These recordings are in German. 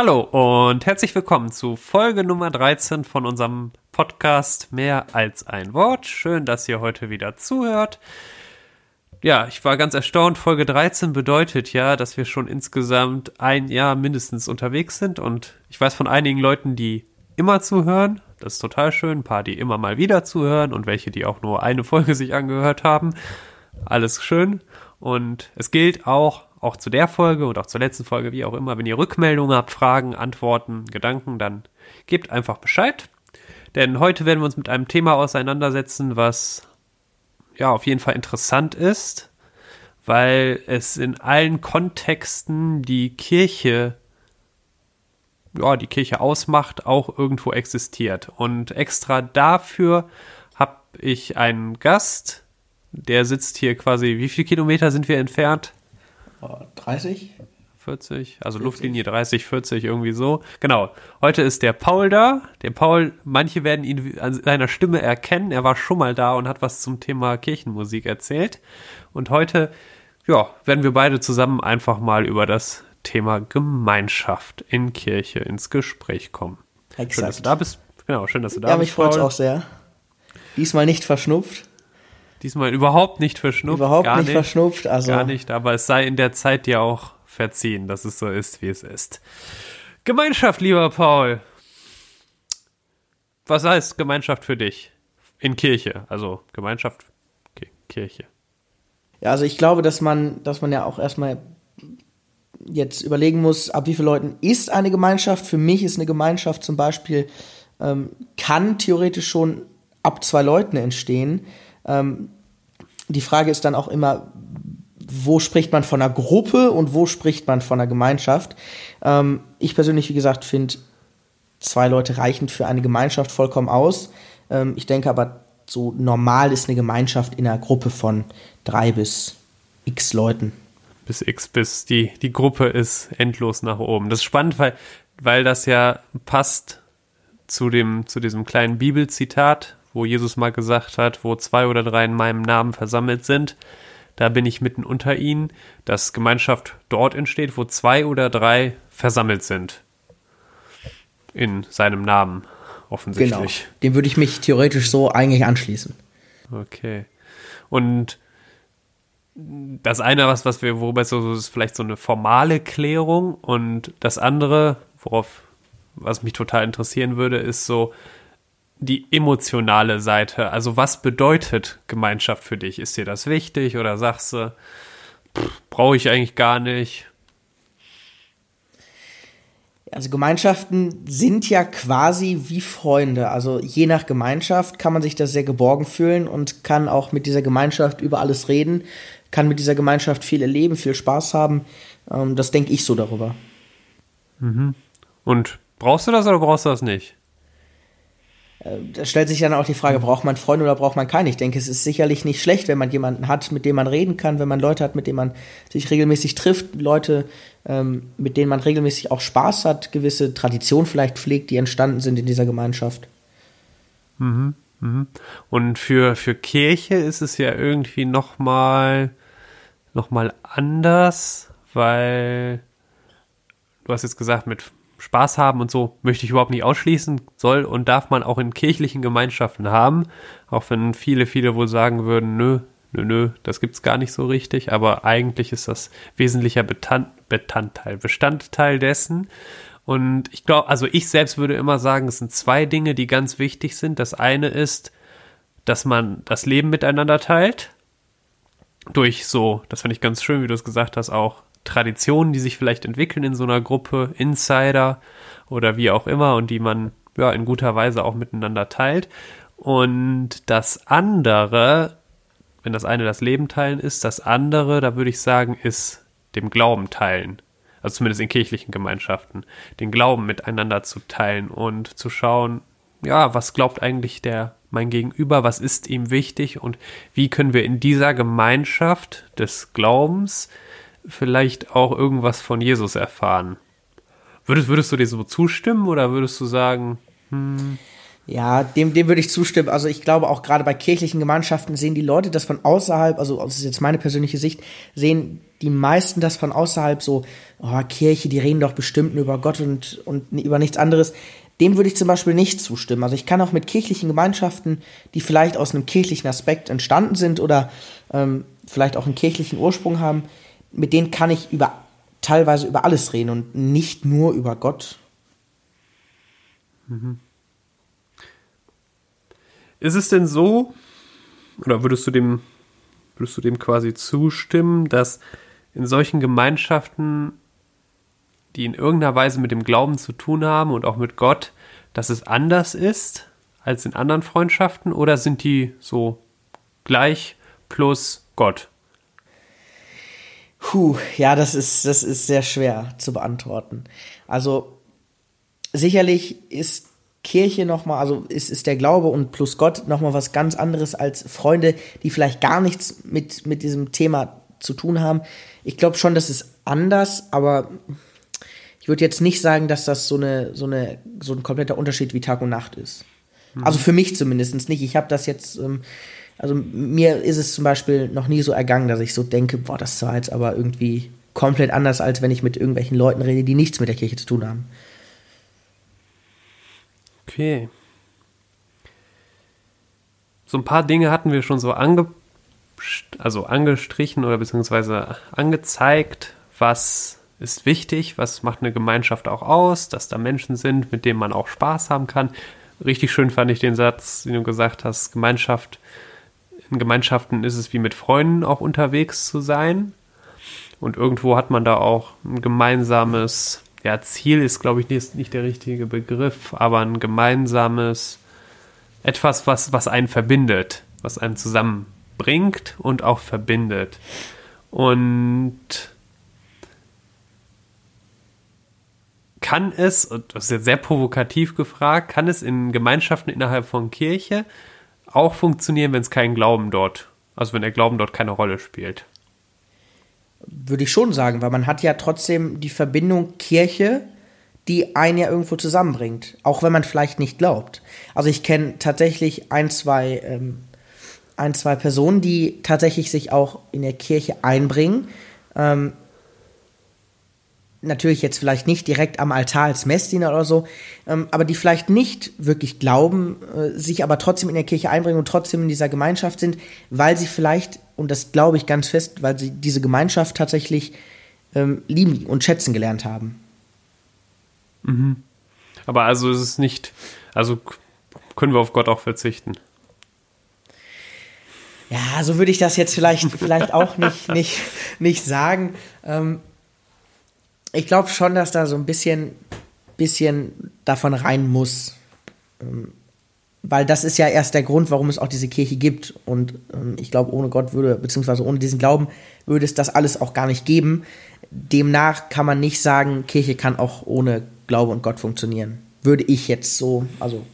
Hallo und herzlich willkommen zu Folge Nummer 13 von unserem Podcast Mehr als ein Wort. Schön, dass ihr heute wieder zuhört. Ja, ich war ganz erstaunt. Folge 13 bedeutet ja, dass wir schon insgesamt ein Jahr mindestens unterwegs sind und ich weiß von einigen Leuten, die immer zuhören. Das ist total schön. Ein paar, die immer mal wieder zuhören und welche, die auch nur eine Folge sich angehört haben. Alles schön. Und es gilt auch, auch zu der Folge und auch zur letzten Folge, wie auch immer, wenn ihr Rückmeldungen habt, Fragen, Antworten, Gedanken, dann gebt einfach Bescheid. Denn heute werden wir uns mit einem Thema auseinandersetzen, was ja auf jeden Fall interessant ist, weil es in allen Kontexten die Kirche ja, die Kirche ausmacht, auch irgendwo existiert. Und extra dafür habe ich einen Gast, der sitzt hier quasi, wie viele Kilometer sind wir entfernt? 30? 40, also 40. Luftlinie 30, 40, irgendwie so. Genau. Heute ist der Paul da. Der Paul, manche werden ihn an seiner Stimme erkennen. Er war schon mal da und hat was zum Thema Kirchenmusik erzählt. Und heute, ja, werden wir beide zusammen einfach mal über das Thema Gemeinschaft in Kirche ins Gespräch kommen. Exakt. Schön, dass du da bist. Genau, schön, dass du da ja, bist. Ja, mich freut es auch sehr. Diesmal nicht verschnupft. Diesmal überhaupt nicht verschnupft. Überhaupt nicht, nicht, verschnupft, also. Gar nicht, aber es sei in der Zeit dir auch verziehen, dass es so ist, wie es ist. Gemeinschaft, lieber Paul. Was heißt Gemeinschaft für dich? In Kirche, also Gemeinschaft, okay, Kirche. Ja, also ich glaube, dass man, dass man ja auch erstmal jetzt überlegen muss, ab wie vielen Leuten ist eine Gemeinschaft. Für mich ist eine Gemeinschaft zum Beispiel, ähm, kann theoretisch schon ab zwei Leuten entstehen. Ähm, die Frage ist dann auch immer, wo spricht man von einer Gruppe und wo spricht man von einer Gemeinschaft. Ähm, ich persönlich, wie gesagt, finde zwei Leute reichend für eine Gemeinschaft vollkommen aus. Ähm, ich denke aber, so normal ist eine Gemeinschaft in einer Gruppe von drei bis x Leuten bis X bis die, die Gruppe ist endlos nach oben. Das ist spannend, weil, weil das ja passt zu dem, zu diesem kleinen Bibelzitat, wo Jesus mal gesagt hat, wo zwei oder drei in meinem Namen versammelt sind, da bin ich mitten unter ihnen, dass Gemeinschaft dort entsteht, wo zwei oder drei versammelt sind. In seinem Namen, offensichtlich. Genau. Dem würde ich mich theoretisch so eigentlich anschließen. Okay. Und das eine, was, was wir, worüber es so ist, vielleicht so eine formale Klärung und das andere, worauf, was mich total interessieren würde, ist so die emotionale Seite. Also was bedeutet Gemeinschaft für dich? Ist dir das wichtig oder sagst du, brauche ich eigentlich gar nicht? Also Gemeinschaften sind ja quasi wie Freunde. Also je nach Gemeinschaft kann man sich da sehr geborgen fühlen und kann auch mit dieser Gemeinschaft über alles reden kann mit dieser Gemeinschaft viel erleben, viel Spaß haben. Ähm, das denke ich so darüber. Mhm. Und brauchst du das oder brauchst du das nicht? Äh, da stellt sich dann auch die Frage, braucht man Freunde oder braucht man keine? Ich denke, es ist sicherlich nicht schlecht, wenn man jemanden hat, mit dem man reden kann, wenn man Leute hat, mit denen man sich regelmäßig trifft, Leute, ähm, mit denen man regelmäßig auch Spaß hat, gewisse Traditionen vielleicht pflegt, die entstanden sind in dieser Gemeinschaft. Mhm. Mhm. Und für, für Kirche ist es ja irgendwie nochmal noch mal anders, weil du hast jetzt gesagt, mit Spaß haben und so möchte ich überhaupt nicht ausschließen, soll und darf man auch in kirchlichen Gemeinschaften haben, auch wenn viele, viele wohl sagen würden, nö, nö, nö, das gibt's gar nicht so richtig, aber eigentlich ist das wesentlicher Bestandteil, Bestandteil dessen. Und ich glaube, also ich selbst würde immer sagen, es sind zwei Dinge, die ganz wichtig sind. Das eine ist, dass man das Leben miteinander teilt. Durch so, das finde ich ganz schön, wie du es gesagt hast, auch Traditionen, die sich vielleicht entwickeln in so einer Gruppe, Insider oder wie auch immer und die man ja in guter Weise auch miteinander teilt. Und das andere, wenn das eine das Leben teilen ist, das andere, da würde ich sagen, ist dem Glauben teilen also zumindest in kirchlichen Gemeinschaften, den Glauben miteinander zu teilen und zu schauen, ja, was glaubt eigentlich der mein Gegenüber, was ist ihm wichtig und wie können wir in dieser Gemeinschaft des Glaubens vielleicht auch irgendwas von Jesus erfahren. Würdest, würdest du dir so zustimmen oder würdest du sagen, hm, Ja, dem, dem würde ich zustimmen. Also ich glaube auch gerade bei kirchlichen Gemeinschaften sehen die Leute das von außerhalb, also das ist jetzt meine persönliche Sicht, sehen die meisten das von außerhalb so, oh, Kirche, die reden doch bestimmt nur über Gott und, und über nichts anderes. Dem würde ich zum Beispiel nicht zustimmen. Also ich kann auch mit kirchlichen Gemeinschaften, die vielleicht aus einem kirchlichen Aspekt entstanden sind oder ähm, vielleicht auch einen kirchlichen Ursprung haben, mit denen kann ich über teilweise über alles reden und nicht nur über Gott. Mhm. Ist es denn so, oder würdest du dem, würdest du dem quasi zustimmen, dass in solchen Gemeinschaften, die in irgendeiner Weise mit dem Glauben zu tun haben und auch mit Gott, dass es anders ist als in anderen Freundschaften oder sind die so gleich plus Gott? Puh, ja, das ist, das ist sehr schwer zu beantworten. Also sicherlich ist Kirche nochmal, also ist, ist der Glaube und plus Gott nochmal was ganz anderes als Freunde, die vielleicht gar nichts mit, mit diesem Thema zu tun haben. Ich glaube schon, das ist anders, aber ich würde jetzt nicht sagen, dass das so, eine, so, eine, so ein kompletter Unterschied wie Tag und Nacht ist. Mhm. Also für mich zumindest nicht. Ich habe das jetzt, ähm, also mir ist es zum Beispiel noch nie so ergangen, dass ich so denke, boah, das war jetzt aber irgendwie komplett anders, als wenn ich mit irgendwelchen Leuten rede, die nichts mit der Kirche zu tun haben. Okay. So ein paar Dinge hatten wir schon so ange also angestrichen oder beziehungsweise angezeigt, was ist wichtig, was macht eine Gemeinschaft auch aus, dass da Menschen sind, mit denen man auch Spaß haben kann. Richtig schön fand ich den Satz, den du gesagt hast, Gemeinschaft, in Gemeinschaften ist es wie mit Freunden auch unterwegs zu sein. Und irgendwo hat man da auch ein gemeinsames ja, Ziel ist, glaube ich, nicht, nicht der richtige Begriff, aber ein gemeinsames, etwas, was, was einen verbindet, was einen zusammenbringt und auch verbindet. Und kann es, und das ist jetzt sehr provokativ gefragt, kann es in Gemeinschaften innerhalb von Kirche auch funktionieren, wenn es keinen Glauben dort, also wenn der Glauben dort keine Rolle spielt? würde ich schon sagen, weil man hat ja trotzdem die Verbindung Kirche, die einen ja irgendwo zusammenbringt, auch wenn man vielleicht nicht glaubt. Also ich kenne tatsächlich ein, zwei, ähm, ein, zwei Personen, die tatsächlich sich auch in der Kirche einbringen. Ähm, natürlich jetzt vielleicht nicht direkt am Altar als Messdiener oder so, ähm, aber die vielleicht nicht wirklich glauben, äh, sich aber trotzdem in der Kirche einbringen und trotzdem in dieser Gemeinschaft sind, weil sie vielleicht, und das glaube ich ganz fest, weil sie diese Gemeinschaft tatsächlich ähm, lieben und schätzen gelernt haben. Mhm. Aber also ist es nicht, also können wir auf Gott auch verzichten. Ja, so würde ich das jetzt vielleicht, vielleicht auch nicht, nicht, nicht sagen. Ähm, ich glaube schon, dass da so ein bisschen, bisschen davon rein muss. Ähm, weil das ist ja erst der Grund, warum es auch diese Kirche gibt. Und ähm, ich glaube, ohne Gott würde, beziehungsweise ohne diesen Glauben, würde es das alles auch gar nicht geben. Demnach kann man nicht sagen, Kirche kann auch ohne Glaube und Gott funktionieren. Würde ich jetzt so, also.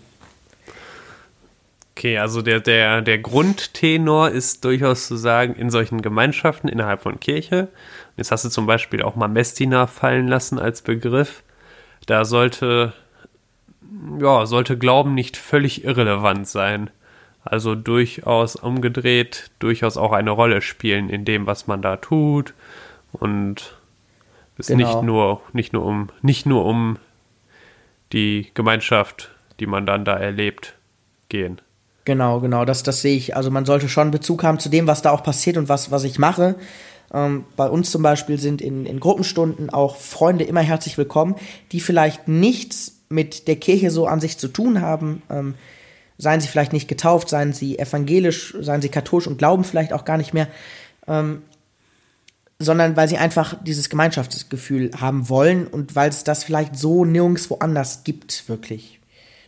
Okay, also der, der, der Grundtenor ist durchaus zu sagen, in solchen Gemeinschaften innerhalb von Kirche Jetzt hast du zum Beispiel auch mal Messdiener fallen lassen als Begriff. Da sollte, ja, sollte Glauben nicht völlig irrelevant sein. Also durchaus umgedreht, durchaus auch eine Rolle spielen in dem, was man da tut. Und es genau. nicht nur, nicht nur um, nicht nur um die Gemeinschaft, die man dann da erlebt, gehen. Genau, genau, das, das sehe ich. Also man sollte schon Bezug haben zu dem, was da auch passiert und was, was ich mache. Ähm, bei uns zum Beispiel sind in, in Gruppenstunden auch Freunde immer herzlich willkommen, die vielleicht nichts mit der Kirche so an sich zu tun haben. Ähm, seien sie vielleicht nicht getauft, seien sie evangelisch, seien sie katholisch und glauben vielleicht auch gar nicht mehr. Ähm, sondern weil sie einfach dieses Gemeinschaftsgefühl haben wollen und weil es das vielleicht so nirgendwo anders gibt, wirklich.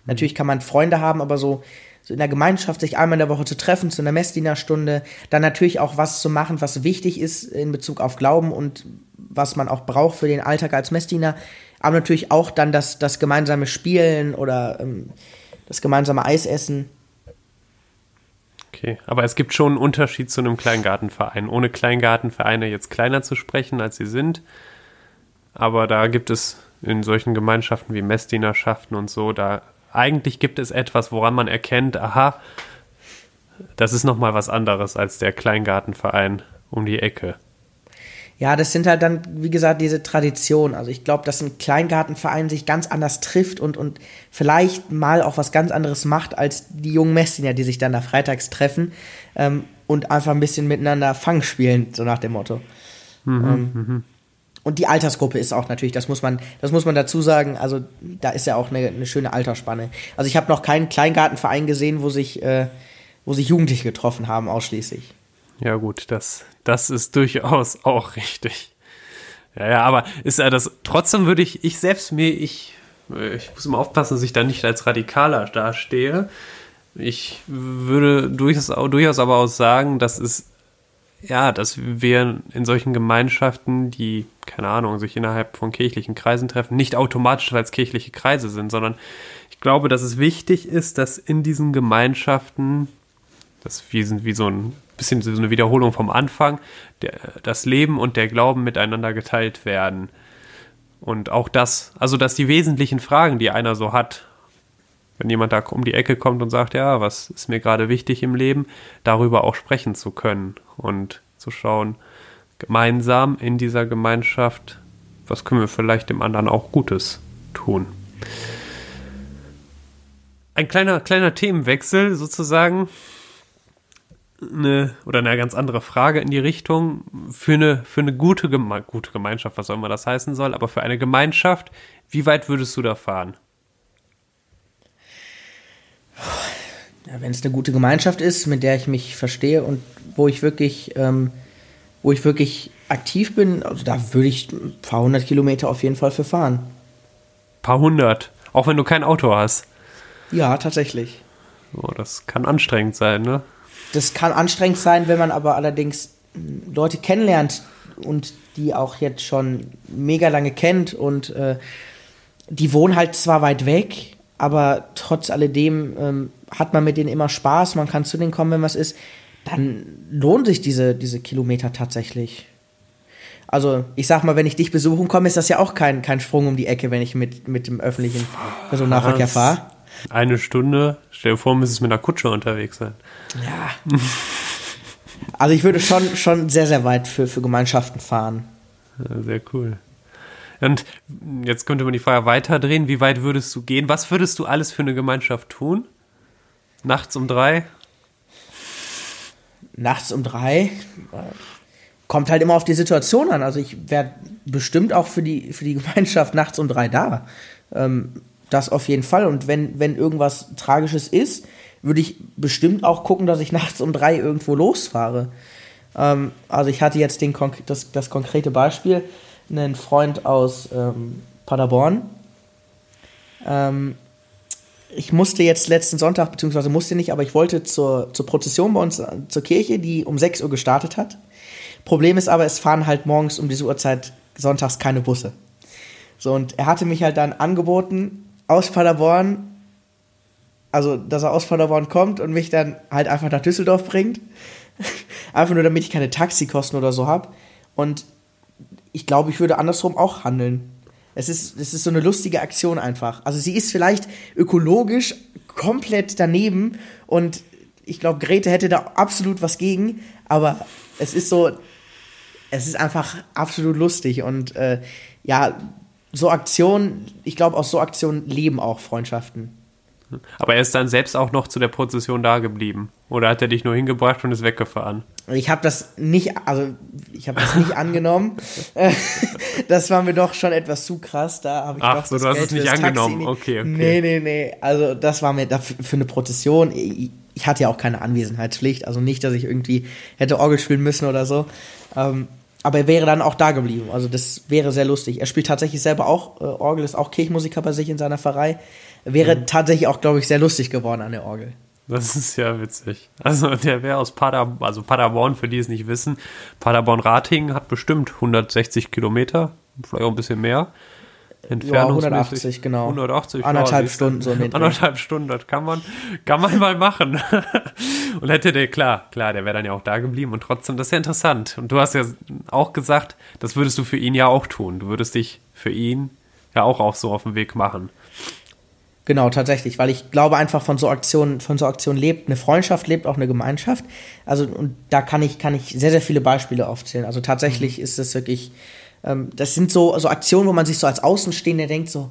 Natürlich kann man Freunde haben, aber so so in der Gemeinschaft sich einmal in der Woche zu treffen, zu einer Messdienerstunde, dann natürlich auch was zu machen, was wichtig ist in Bezug auf Glauben und was man auch braucht für den Alltag als Messdiener, aber natürlich auch dann das, das gemeinsame Spielen oder ähm, das gemeinsame Eisessen. Okay, aber es gibt schon einen Unterschied zu einem Kleingartenverein. Ohne Kleingartenvereine jetzt kleiner zu sprechen, als sie sind. Aber da gibt es in solchen Gemeinschaften wie Messdienerschaften und so, da eigentlich gibt es etwas, woran man erkennt, aha, das ist nochmal was anderes als der Kleingartenverein um die Ecke. Ja, das sind halt dann, wie gesagt, diese Traditionen. Also ich glaube, dass ein Kleingartenverein sich ganz anders trifft und, und vielleicht mal auch was ganz anderes macht als die jungen Messdiener, die sich dann da freitags treffen ähm, und einfach ein bisschen miteinander Fang spielen, so nach dem Motto. Mhm, ähm, mhm. Und die Altersgruppe ist auch natürlich, das muss man, das muss man dazu sagen, also da ist ja auch eine, eine schöne Altersspanne. Also ich habe noch keinen Kleingartenverein gesehen, wo sich, äh, wo sich Jugendliche getroffen haben, ausschließlich. Ja, gut, das, das ist durchaus auch richtig. Ja, ja, aber ist ja das, trotzdem würde ich, ich selbst mir, ich, ich muss immer aufpassen, dass ich da nicht als Radikaler dastehe. Ich würde durchaus, durchaus aber auch sagen, dass es, ja, dass wir in solchen Gemeinschaften, die, keine Ahnung, sich innerhalb von kirchlichen Kreisen treffen, nicht automatisch als kirchliche Kreise sind, sondern ich glaube, dass es wichtig ist, dass in diesen Gemeinschaften, das wie, wie so ein bisschen so eine Wiederholung vom Anfang, der, das Leben und der Glauben miteinander geteilt werden. Und auch das, also dass die wesentlichen Fragen, die einer so hat, wenn jemand da um die Ecke kommt und sagt, ja, was ist mir gerade wichtig im Leben, darüber auch sprechen zu können und zu schauen, gemeinsam in dieser Gemeinschaft, was können wir vielleicht dem anderen auch Gutes tun. Ein kleiner, kleiner Themenwechsel sozusagen eine oder eine ganz andere Frage in die Richtung für eine für eine gute Geme gute Gemeinschaft, was auch immer das heißen soll, aber für eine Gemeinschaft, wie weit würdest du da fahren? Ja, wenn es eine gute Gemeinschaft ist, mit der ich mich verstehe und wo ich wirklich ähm, wo ich wirklich aktiv bin, also da würde ich ein paar hundert Kilometer auf jeden Fall für fahren. Ein paar hundert, auch wenn du kein Auto hast. Ja, tatsächlich. Oh, das kann anstrengend sein, ne? Das kann anstrengend sein, wenn man aber allerdings Leute kennenlernt und die auch jetzt schon mega lange kennt und äh, die wohnen halt zwar weit weg, aber trotz alledem ähm, hat man mit denen immer Spaß, man kann zu denen kommen, wenn was ist, dann lohnen sich diese, diese Kilometer tatsächlich. Also, ich sag mal, wenn ich dich besuchen komme, ist das ja auch kein, kein Sprung um die Ecke, wenn ich mit, mit dem öffentlichen Personennahverkehr fahre. Eine Stunde, stell dir vor, müsstest mit einer Kutsche unterwegs sein. Ja. Also ich würde schon, schon sehr, sehr weit für, für Gemeinschaften fahren. Ja, sehr cool. Und jetzt könnte man die Frage weiterdrehen. Wie weit würdest du gehen? Was würdest du alles für eine Gemeinschaft tun? Nachts um drei? Nachts um drei? Kommt halt immer auf die Situation an. Also ich wäre bestimmt auch für die, für die Gemeinschaft nachts um drei da. Ähm, das auf jeden Fall. Und wenn, wenn irgendwas Tragisches ist, würde ich bestimmt auch gucken, dass ich nachts um drei irgendwo losfahre. Ähm, also ich hatte jetzt den, das, das konkrete Beispiel, einen Freund aus ähm, Paderborn. Ähm, ich musste jetzt letzten Sonntag, beziehungsweise musste nicht, aber ich wollte zur, zur Prozession bei uns zur Kirche, die um 6 Uhr gestartet hat. Problem ist aber, es fahren halt morgens um diese Uhrzeit sonntags keine Busse. So, und er hatte mich halt dann angeboten, aus Paderborn, also dass er aus Paderborn kommt und mich dann halt einfach nach Düsseldorf bringt. einfach nur, damit ich keine Taxikosten oder so habe. Und ich glaube, ich würde andersrum auch handeln. Es ist, es ist so eine lustige Aktion einfach. Also sie ist vielleicht ökologisch komplett daneben und ich glaube, Grete hätte da absolut was gegen, aber es ist so, es ist einfach absolut lustig und äh, ja, so Aktionen, ich glaube, aus so Aktionen leben auch Freundschaften. Aber er ist dann selbst auch noch zu der Prozession da geblieben. Oder hat er dich nur hingebracht und ist weggefahren? Ich habe das nicht, also ich habe das nicht angenommen. das war mir doch schon etwas zu krass. Da habe ich Ach doch so, du hast es nicht angenommen. Nicht. Okay, okay. Nee, nee, nee. Also das war mir dafür, für eine Prozession. Ich, ich, hatte ja auch keine Anwesenheitspflicht. Also nicht, dass ich irgendwie hätte Orgel spielen müssen oder so. Ähm, aber er wäre dann auch da geblieben. Also das wäre sehr lustig. Er spielt tatsächlich selber auch äh, Orgel, ist auch Kirchenmusiker bei sich in seiner Pfarrei. Wäre mhm. tatsächlich auch, glaube ich, sehr lustig geworden an der Orgel. Das ist ja witzig. Also der wäre aus Paderborn, also Paderborn, für die es nicht wissen, Paderborn-Ratingen hat bestimmt 160 Kilometer, vielleicht auch ein bisschen mehr. Entfernung. Ja, 180, genau. 180, Anderthalb Stunden so mit. Anderthalb Stunden, das kann man, kann man mal machen. und hätte der, klar, klar, der wäre dann ja auch da geblieben und trotzdem, das ist ja interessant. Und du hast ja auch gesagt, das würdest du für ihn ja auch tun. Du würdest dich für ihn ja auch, auch so auf den Weg machen. Genau, tatsächlich, weil ich glaube einfach von so Aktionen, von so Aktionen lebt eine Freundschaft, lebt auch eine Gemeinschaft. Also und da kann ich kann ich sehr sehr viele Beispiele aufzählen. Also tatsächlich mhm. ist es wirklich, ähm, das sind so so Aktionen, wo man sich so als Außenstehender denkt so,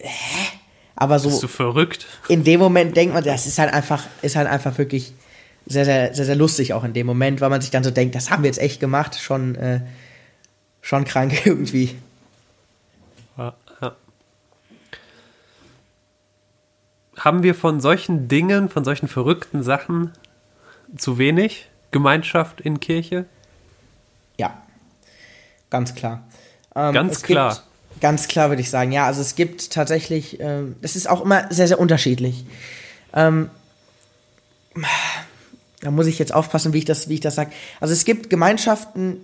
hä? Aber so. Bist du verrückt? In dem Moment denkt man, das ist halt einfach, ist halt einfach wirklich sehr sehr sehr sehr lustig auch in dem Moment, weil man sich dann so denkt, das haben wir jetzt echt gemacht, schon äh, schon krank irgendwie. Ja, ja. Haben wir von solchen Dingen, von solchen verrückten Sachen zu wenig Gemeinschaft in Kirche? Ja, ganz klar. Ähm, ganz klar. Gibt, ganz klar würde ich sagen, ja. Also es gibt tatsächlich, ähm, das ist auch immer sehr, sehr unterschiedlich. Ähm, da muss ich jetzt aufpassen, wie ich das, wie ich das sage. Also es gibt Gemeinschaften,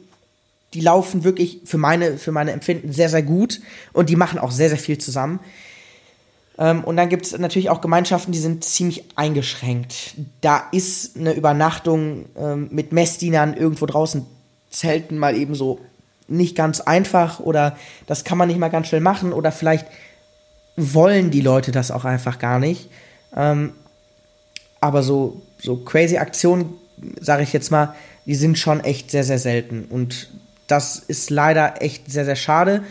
die laufen wirklich für meine, für meine Empfinden sehr, sehr gut und die machen auch sehr, sehr viel zusammen. Ähm, und dann gibt es natürlich auch Gemeinschaften, die sind ziemlich eingeschränkt. Da ist eine Übernachtung ähm, mit Messdienern irgendwo draußen Zelten mal eben so nicht ganz einfach oder das kann man nicht mal ganz schnell machen oder vielleicht wollen die Leute das auch einfach gar nicht. Ähm, aber so, so crazy Aktionen, sage ich jetzt mal, die sind schon echt sehr, sehr selten. Und das ist leider echt sehr, sehr schade.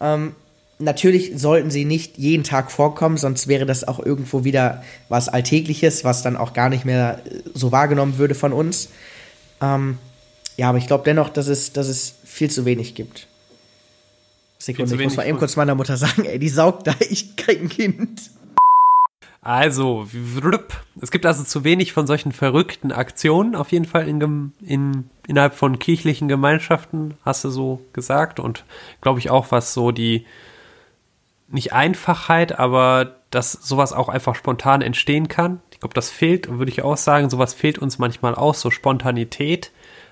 Ähm, natürlich sollten sie nicht jeden Tag vorkommen, sonst wäre das auch irgendwo wieder was Alltägliches, was dann auch gar nicht mehr äh, so wahrgenommen würde von uns. Ähm, ja, aber ich glaube dennoch, dass es, dass es viel zu wenig gibt. Sekunde, ich muss mal eben kurz meiner Mutter sagen, ey, die saugt da, ich krieg ein Kind. Also, es gibt also zu wenig von solchen verrückten Aktionen, auf jeden Fall in, in, innerhalb von kirchlichen Gemeinschaften, hast du so gesagt. Und glaube ich auch, was so die, nicht Einfachheit, aber dass sowas auch einfach spontan entstehen kann. Ich glaube, das fehlt, würde ich auch sagen, sowas fehlt uns manchmal auch, so Spontanität.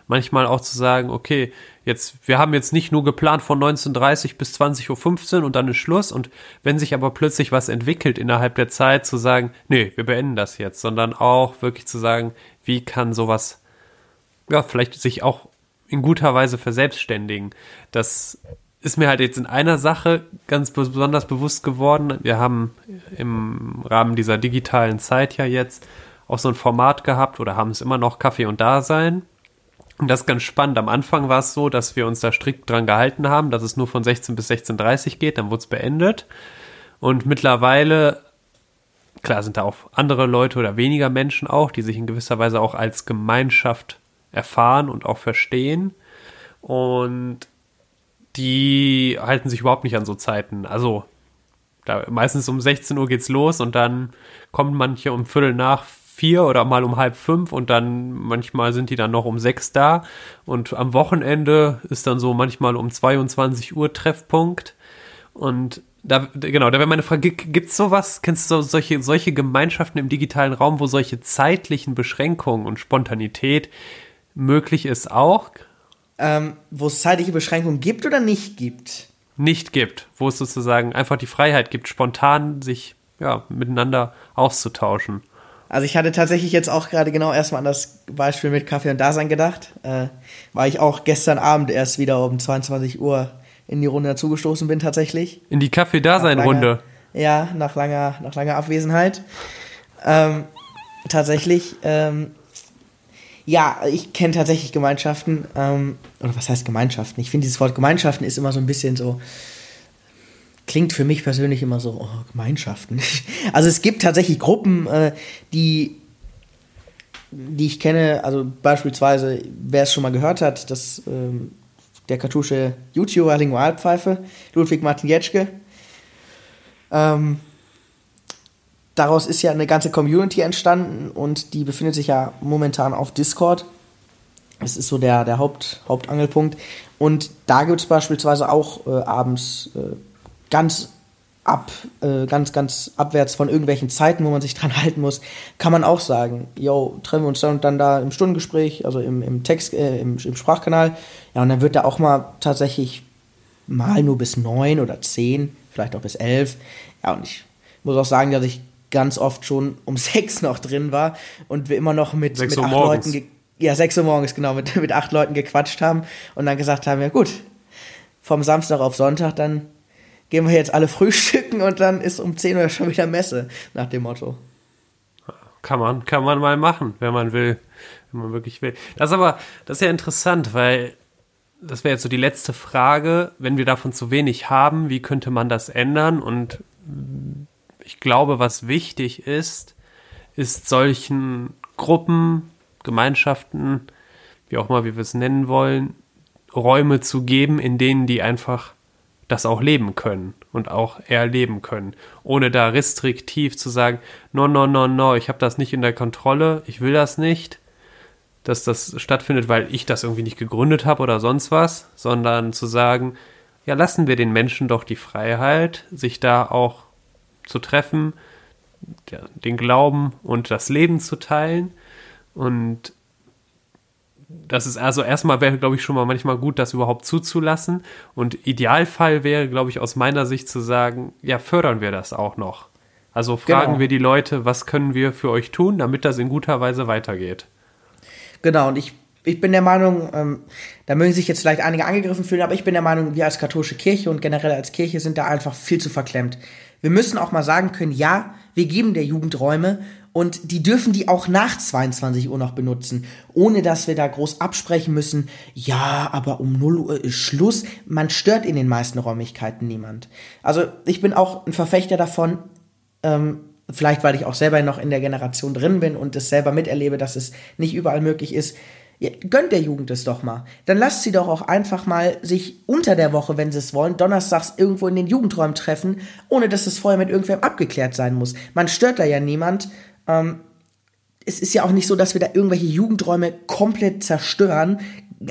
Manchmal auch zu sagen, okay, jetzt, wir haben jetzt nicht nur geplant von 19.30 bis 20.15 Uhr und dann ist Schluss und wenn sich aber plötzlich was entwickelt innerhalb der Zeit, zu sagen, nee, wir beenden das jetzt, sondern auch wirklich zu sagen, wie kann sowas, ja, vielleicht sich auch in guter Weise verselbstständigen. Das ist mir halt jetzt in einer Sache ganz besonders bewusst geworden. Wir haben im Rahmen dieser digitalen Zeit ja jetzt auch so ein Format gehabt oder haben es immer noch Kaffee und Dasein. Und das ist ganz spannend. Am Anfang war es so, dass wir uns da strikt dran gehalten haben, dass es nur von 16 bis 16.30 geht, dann wurde es beendet. Und mittlerweile, klar sind da auch andere Leute oder weniger Menschen auch, die sich in gewisser Weise auch als Gemeinschaft erfahren und auch verstehen. Und die halten sich überhaupt nicht an so Zeiten. Also da, meistens um 16 Uhr geht's los und dann kommen manche um Viertel nach vier oder mal um halb fünf und dann manchmal sind die dann noch um sechs da und am Wochenende ist dann so manchmal um 22 Uhr Treffpunkt und da, genau, da wäre meine Frage, gibt es sowas, kennst du so, solche, solche Gemeinschaften im digitalen Raum, wo solche zeitlichen Beschränkungen und Spontanität möglich ist auch? Ähm, wo es zeitliche Beschränkungen gibt oder nicht gibt? Nicht gibt, wo es sozusagen einfach die Freiheit gibt, spontan sich ja, miteinander auszutauschen. Also ich hatte tatsächlich jetzt auch gerade genau erstmal an das Beispiel mit Kaffee und Dasein gedacht, äh, weil ich auch gestern Abend erst wieder um 22 Uhr in die Runde dazugestoßen bin tatsächlich. In die Kaffee-Dasein-Runde? Ja, nach langer, nach langer Abwesenheit. Ähm, tatsächlich, ähm, ja, ich kenne tatsächlich Gemeinschaften, ähm, oder was heißt Gemeinschaften? Ich finde dieses Wort Gemeinschaften ist immer so ein bisschen so, klingt für mich persönlich immer so, oh, Gemeinschaften. Also es gibt tatsächlich Gruppen, äh, die, die ich kenne, also beispielsweise, wer es schon mal gehört hat, dass ähm, der katholische YouTuber Lingualpfeife, Ludwig Martin Jetschke, ähm, daraus ist ja eine ganze Community entstanden und die befindet sich ja momentan auf Discord. Das ist so der, der Haupt, Hauptangelpunkt. Und da gibt es beispielsweise auch äh, abends äh, ganz ab, äh, ganz, ganz abwärts von irgendwelchen Zeiten, wo man sich dran halten muss, kann man auch sagen, yo, treffen wir uns dann und dann da im Stundengespräch, also im, im Text, äh, im, im Sprachkanal. Ja, und dann wird da auch mal tatsächlich mal nur bis neun oder zehn, vielleicht auch bis elf. Ja, und ich muss auch sagen, dass ich ganz oft schon um sechs noch drin war und wir immer noch mit, mit acht morgens. Leuten, ja, sechs Uhr morgens, genau, mit, mit acht Leuten gequatscht haben und dann gesagt haben, ja gut, vom Samstag auf Sonntag, dann gehen wir jetzt alle frühstücken und dann ist um 10 Uhr schon wieder Messe, nach dem Motto. Kann man, kann man mal machen, wenn man will, wenn man wirklich will. Das ist aber, das ist ja interessant, weil das wäre jetzt so die letzte Frage, wenn wir davon zu wenig haben, wie könnte man das ändern? Und ich glaube, was wichtig ist, ist solchen Gruppen, Gemeinschaften, wie auch mal, wir es nennen wollen, Räume zu geben, in denen die einfach das auch leben können und auch erleben können, ohne da restriktiv zu sagen, no, no, no, no, ich habe das nicht in der Kontrolle, ich will das nicht, dass das stattfindet, weil ich das irgendwie nicht gegründet habe oder sonst was, sondern zu sagen, ja, lassen wir den Menschen doch die Freiheit, sich da auch zu treffen, den Glauben und das Leben zu teilen und das ist also erstmal wäre, glaube ich, schon mal manchmal gut, das überhaupt zuzulassen. Und Idealfall wäre, glaube ich, aus meiner Sicht zu sagen, ja, fördern wir das auch noch. Also fragen genau. wir die Leute, was können wir für euch tun, damit das in guter Weise weitergeht. Genau, und ich, ich bin der Meinung, ähm, da mögen sich jetzt vielleicht einige angegriffen fühlen, aber ich bin der Meinung, wir als katholische Kirche und generell als Kirche sind da einfach viel zu verklemmt. Wir müssen auch mal sagen können, ja, wir geben der Jugend Räume und die dürfen die auch nach 22 Uhr noch benutzen, ohne dass wir da groß absprechen müssen, ja, aber um 0 Uhr ist Schluss. Man stört in den meisten Räumlichkeiten niemand. Also ich bin auch ein Verfechter davon, ähm, vielleicht weil ich auch selber noch in der Generation drin bin und es selber miterlebe, dass es nicht überall möglich ist, gönnt der Jugend es doch mal. Dann lasst sie doch auch einfach mal sich unter der Woche, wenn sie es wollen, donnerstags irgendwo in den Jugendräumen treffen, ohne dass es vorher mit irgendwem abgeklärt sein muss. Man stört da ja niemand. Ähm, es ist ja auch nicht so, dass wir da irgendwelche Jugendräume komplett zerstören,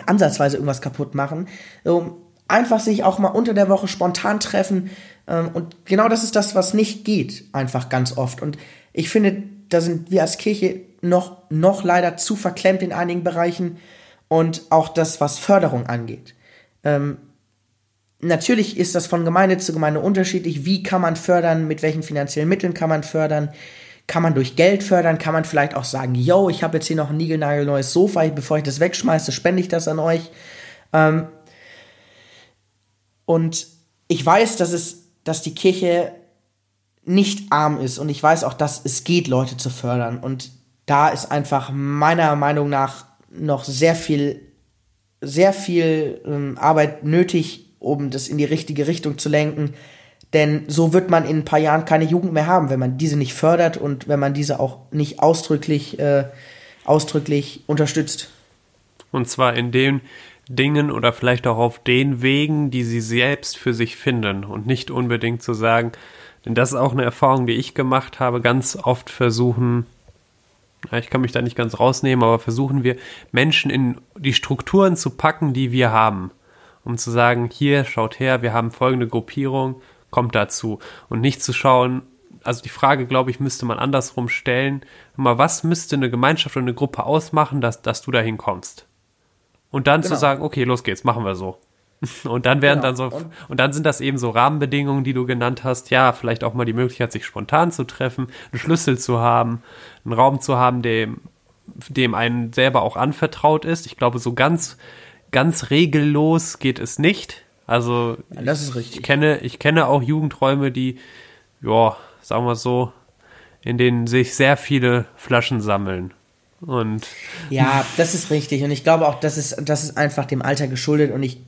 ansatzweise irgendwas kaputt machen. Ähm, einfach sich auch mal unter der Woche spontan treffen. Ähm, und genau das ist das, was nicht geht, einfach ganz oft. Und ich finde, da sind wir als Kirche noch, noch leider zu verklemmt in einigen Bereichen und auch das, was Förderung angeht. Ähm, natürlich ist das von Gemeinde zu Gemeinde unterschiedlich. Wie kann man fördern? Mit welchen finanziellen Mitteln kann man fördern? Kann man durch Geld fördern? Kann man vielleicht auch sagen, yo, ich habe jetzt hier noch ein niegelnagelneues Sofa, bevor ich das wegschmeiße, spende ich das an euch. Ähm, und ich weiß, dass es, dass die Kirche nicht arm ist und ich weiß auch, dass es geht, Leute zu fördern. Und da ist einfach meiner Meinung nach noch sehr viel, sehr viel ähm, Arbeit nötig, um das in die richtige Richtung zu lenken. Denn so wird man in ein paar Jahren keine Jugend mehr haben, wenn man diese nicht fördert und wenn man diese auch nicht ausdrücklich, äh, ausdrücklich unterstützt. Und zwar in den Dingen oder vielleicht auch auf den Wegen, die sie selbst für sich finden und nicht unbedingt zu sagen, denn das ist auch eine Erfahrung, die ich gemacht habe, ganz oft versuchen, ich kann mich da nicht ganz rausnehmen, aber versuchen wir Menschen in die Strukturen zu packen, die wir haben, um zu sagen, hier schaut her, wir haben folgende Gruppierung, kommt dazu und nicht zu schauen, also die Frage, glaube ich, müsste man andersrum stellen, mal, was müsste eine Gemeinschaft oder eine Gruppe ausmachen, dass, dass du dahin kommst? Und dann genau. zu sagen, okay, los geht's, machen wir so. Und dann werden genau. dann so, und, und, dann sind das eben so Rahmenbedingungen, die du genannt hast. Ja, vielleicht auch mal die Möglichkeit, sich spontan zu treffen, einen Schlüssel zu haben, einen Raum zu haben, dem, dem einen selber auch anvertraut ist. Ich glaube, so ganz, ganz regellos geht es nicht. Also, das ist richtig. Ich kenne, ich kenne auch Jugendräume, die, ja, sagen wir so, in denen sich sehr viele Flaschen sammeln. Und ja, das ist richtig. Und ich glaube auch, das ist, das ist einfach dem Alter geschuldet. Und ich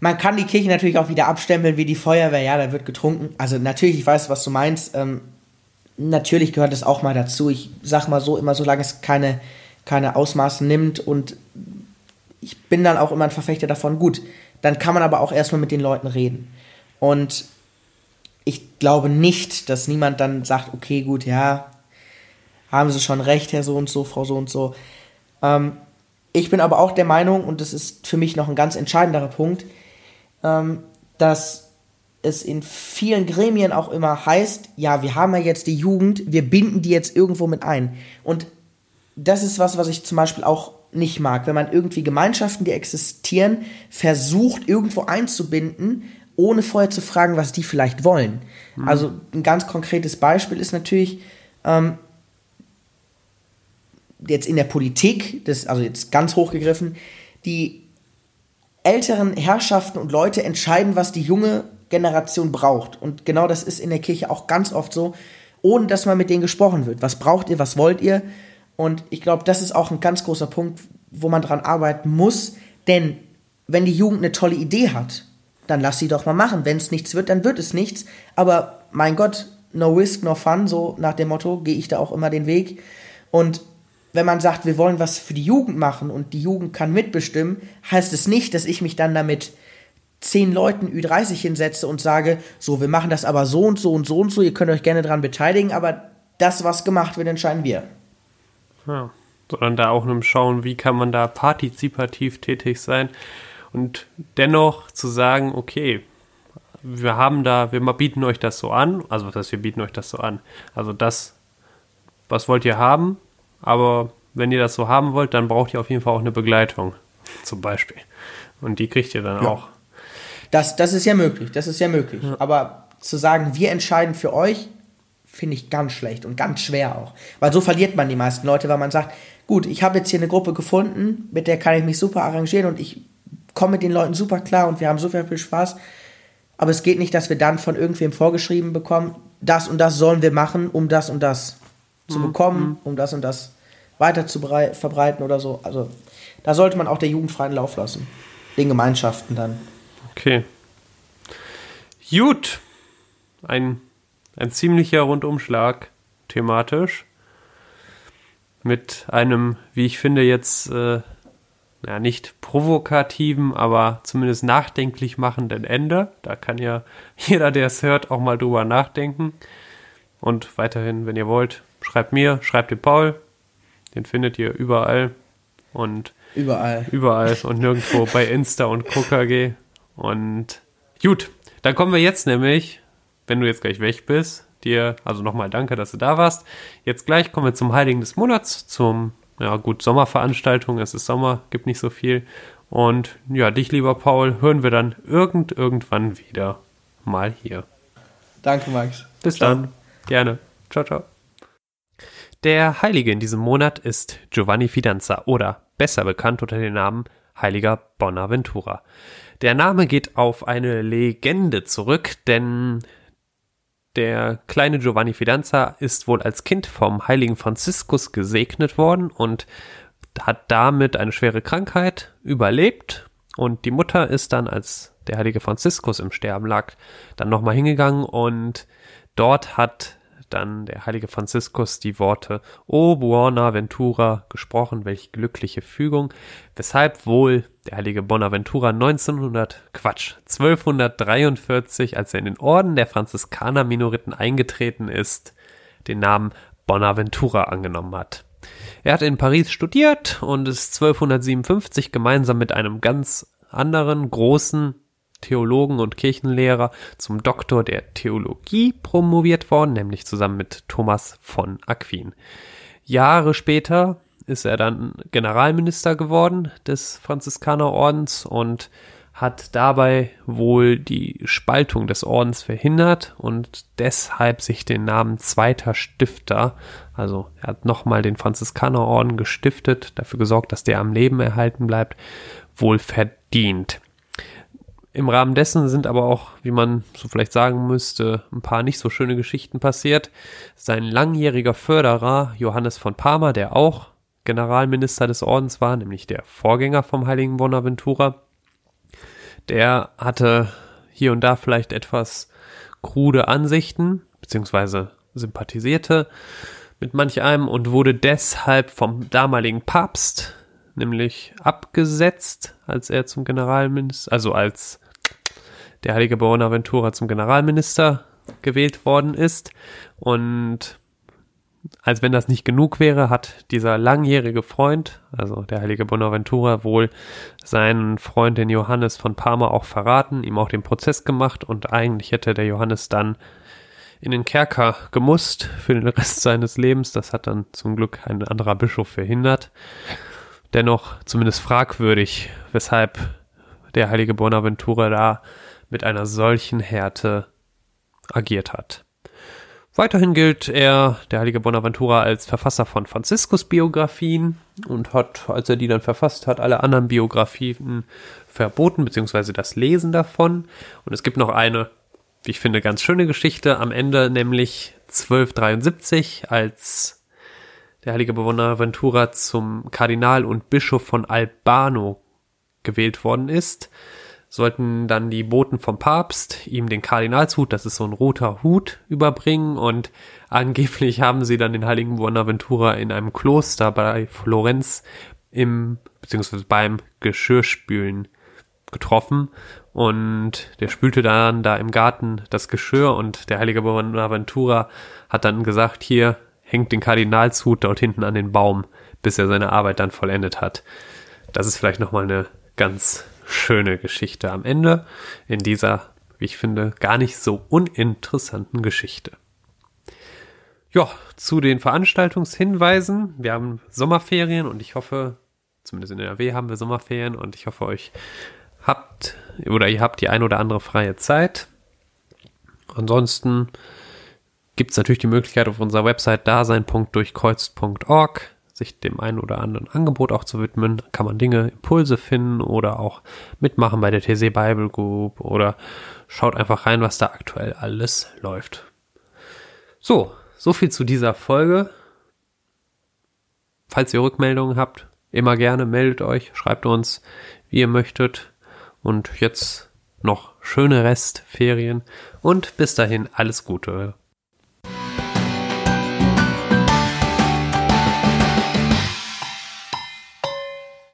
man kann die Kirche natürlich auch wieder abstempeln wie die Feuerwehr, ja, da wird getrunken. Also natürlich, ich weiß, was du meinst. Ähm, natürlich gehört das auch mal dazu. Ich sag mal so, immer solange es keine, keine Ausmaße nimmt und ich bin dann auch immer ein Verfechter davon, gut, dann kann man aber auch erstmal mit den Leuten reden. Und ich glaube nicht, dass niemand dann sagt, okay, gut, ja, haben Sie schon recht, Herr so und so, Frau so und so. Ähm, ich bin aber auch der Meinung, und das ist für mich noch ein ganz entscheidender Punkt, ähm, dass es in vielen Gremien auch immer heißt, ja, wir haben ja jetzt die Jugend, wir binden die jetzt irgendwo mit ein. Und das ist was, was ich zum Beispiel auch nicht mag, wenn man irgendwie Gemeinschaften, die existieren, versucht irgendwo einzubinden, ohne vorher zu fragen, was die vielleicht wollen. Mhm. Also ein ganz konkretes Beispiel ist natürlich ähm, jetzt in der Politik, das, also jetzt ganz hochgegriffen, die älteren Herrschaften und Leute entscheiden, was die junge Generation braucht. Und genau das ist in der Kirche auch ganz oft so, ohne dass mal mit denen gesprochen wird. Was braucht ihr, was wollt ihr? Und ich glaube, das ist auch ein ganz großer Punkt, wo man dran arbeiten muss. Denn wenn die Jugend eine tolle Idee hat, dann lass sie doch mal machen. Wenn es nichts wird, dann wird es nichts. Aber mein Gott, no risk, no fun, so nach dem Motto gehe ich da auch immer den Weg. Und wenn man sagt, wir wollen was für die Jugend machen und die Jugend kann mitbestimmen, heißt es nicht, dass ich mich dann damit zehn Leuten Ü30 hinsetze und sage, so, wir machen das aber so und so und so und so, ihr könnt euch gerne daran beteiligen, aber das, was gemacht wird, entscheiden wir. Ja, sondern da auch nur schauen, wie kann man da partizipativ tätig sein und dennoch zu sagen, okay, wir haben da, wir bieten euch das so an, also was wir bieten euch das so an, also das, was wollt ihr haben, aber wenn ihr das so haben wollt, dann braucht ihr auf jeden Fall auch eine Begleitung, zum Beispiel. Und die kriegt ihr dann ja. auch. Das, das ist ja möglich, das ist ja möglich. Ja. Aber zu sagen, wir entscheiden für euch, finde ich ganz schlecht und ganz schwer auch. Weil so verliert man die meisten Leute, weil man sagt, gut, ich habe jetzt hier eine Gruppe gefunden, mit der kann ich mich super arrangieren und ich komme mit den Leuten super klar und wir haben super viel Spaß. Aber es geht nicht, dass wir dann von irgendwem vorgeschrieben bekommen, das und das sollen wir machen, um das und das zu mhm. bekommen, mhm. um das und das weiter zu verbreiten oder so. Also da sollte man auch der Jugend freien Lauf lassen. Den Gemeinschaften dann. Okay. Gut. Ein, ein ziemlicher Rundumschlag thematisch. Mit einem, wie ich finde, jetzt äh, ja, nicht provokativen, aber zumindest nachdenklich machenden Ende. Da kann ja jeder, der es hört, auch mal drüber nachdenken. Und weiterhin, wenn ihr wollt, schreibt mir, schreibt dem Paul. Den findet ihr überall. Und überall. Überall und nirgendwo bei Insta und KKG. Und gut, dann kommen wir jetzt nämlich, wenn du jetzt gleich weg bist, dir, also nochmal danke, dass du da warst. Jetzt gleich kommen wir zum Heiligen des Monats, zum, ja gut, Sommerveranstaltung. Es ist Sommer, gibt nicht so viel. Und ja, dich, lieber Paul, hören wir dann irgend, irgendwann wieder mal hier. Danke, Max. Bis ciao. dann. Gerne. Ciao, ciao. Der Heilige in diesem Monat ist Giovanni Fidanza oder besser bekannt unter dem Namen Heiliger Bonaventura. Der Name geht auf eine Legende zurück, denn der kleine Giovanni Fidanza ist wohl als Kind vom heiligen Franziskus gesegnet worden und hat damit eine schwere Krankheit überlebt und die Mutter ist dann, als der heilige Franziskus im Sterben lag, dann nochmal hingegangen und dort hat dann der heilige Franziskus die Worte O Buonaventura gesprochen, welch glückliche Fügung, weshalb wohl der heilige Bonaventura 1900, Quatsch, 1243, als er in den Orden der Franziskaner-Minoriten eingetreten ist, den Namen Bonaventura angenommen hat. Er hat in Paris studiert und ist 1257 gemeinsam mit einem ganz anderen großen Theologen und Kirchenlehrer zum Doktor der Theologie promoviert worden, nämlich zusammen mit Thomas von Aquin. Jahre später ist er dann Generalminister geworden des Franziskanerordens und hat dabei wohl die Spaltung des Ordens verhindert und deshalb sich den Namen zweiter Stifter, also er hat nochmal den Franziskanerorden gestiftet, dafür gesorgt, dass der am Leben erhalten bleibt, wohl verdient. Im Rahmen dessen sind aber auch, wie man so vielleicht sagen müsste, ein paar nicht so schöne Geschichten passiert. Sein langjähriger Förderer Johannes von Parma, der auch Generalminister des Ordens war, nämlich der Vorgänger vom heiligen Bonaventura, der hatte hier und da vielleicht etwas krude Ansichten, beziehungsweise sympathisierte mit manch einem und wurde deshalb vom damaligen Papst nämlich abgesetzt, als er zum Generalminister, also als der heilige Bonaventura zum Generalminister gewählt worden ist. Und als wenn das nicht genug wäre, hat dieser langjährige Freund, also der heilige Bonaventura, wohl seinen Freund, den Johannes von Parma, auch verraten, ihm auch den Prozess gemacht und eigentlich hätte der Johannes dann in den Kerker gemusst für den Rest seines Lebens. Das hat dann zum Glück ein anderer Bischof verhindert. Dennoch zumindest fragwürdig, weshalb der heilige Bonaventura da mit einer solchen Härte agiert hat. Weiterhin gilt er, der heilige Bonaventura, als Verfasser von Franziskus Biografien und hat, als er die dann verfasst hat, alle anderen Biografien verboten, beziehungsweise das Lesen davon. Und es gibt noch eine wie ich finde, ganz schöne Geschichte. Am Ende nämlich 1273, als der heilige Bonaventura zum Kardinal und Bischof von Albano gewählt worden ist, sollten dann die Boten vom Papst ihm den Kardinalshut, das ist so ein roter Hut, überbringen und angeblich haben sie dann den heiligen Bonaventura in einem Kloster bei Florenz im, beziehungsweise beim Geschirrspülen getroffen und der spülte dann da im Garten das Geschirr und der heilige Bonaventura hat dann gesagt, hier hängt den Kardinalshut dort hinten an den Baum, bis er seine Arbeit dann vollendet hat. Das ist vielleicht nochmal eine ganz schöne Geschichte am Ende in dieser, wie ich finde, gar nicht so uninteressanten Geschichte. Ja, zu den Veranstaltungshinweisen. Wir haben Sommerferien und ich hoffe, zumindest in NRW haben wir Sommerferien und ich hoffe, euch habt oder ihr habt die ein oder andere freie Zeit. Ansonsten gibt es natürlich die Möglichkeit auf unserer Website dasein.durchkreuzt.org sich dem einen oder anderen Angebot auch zu widmen. Kann man Dinge, Impulse finden oder auch mitmachen bei der TC Bible Group oder schaut einfach rein, was da aktuell alles läuft. So, so viel zu dieser Folge. Falls ihr Rückmeldungen habt, immer gerne meldet euch, schreibt uns, wie ihr möchtet. Und jetzt noch schöne Restferien und bis dahin alles Gute.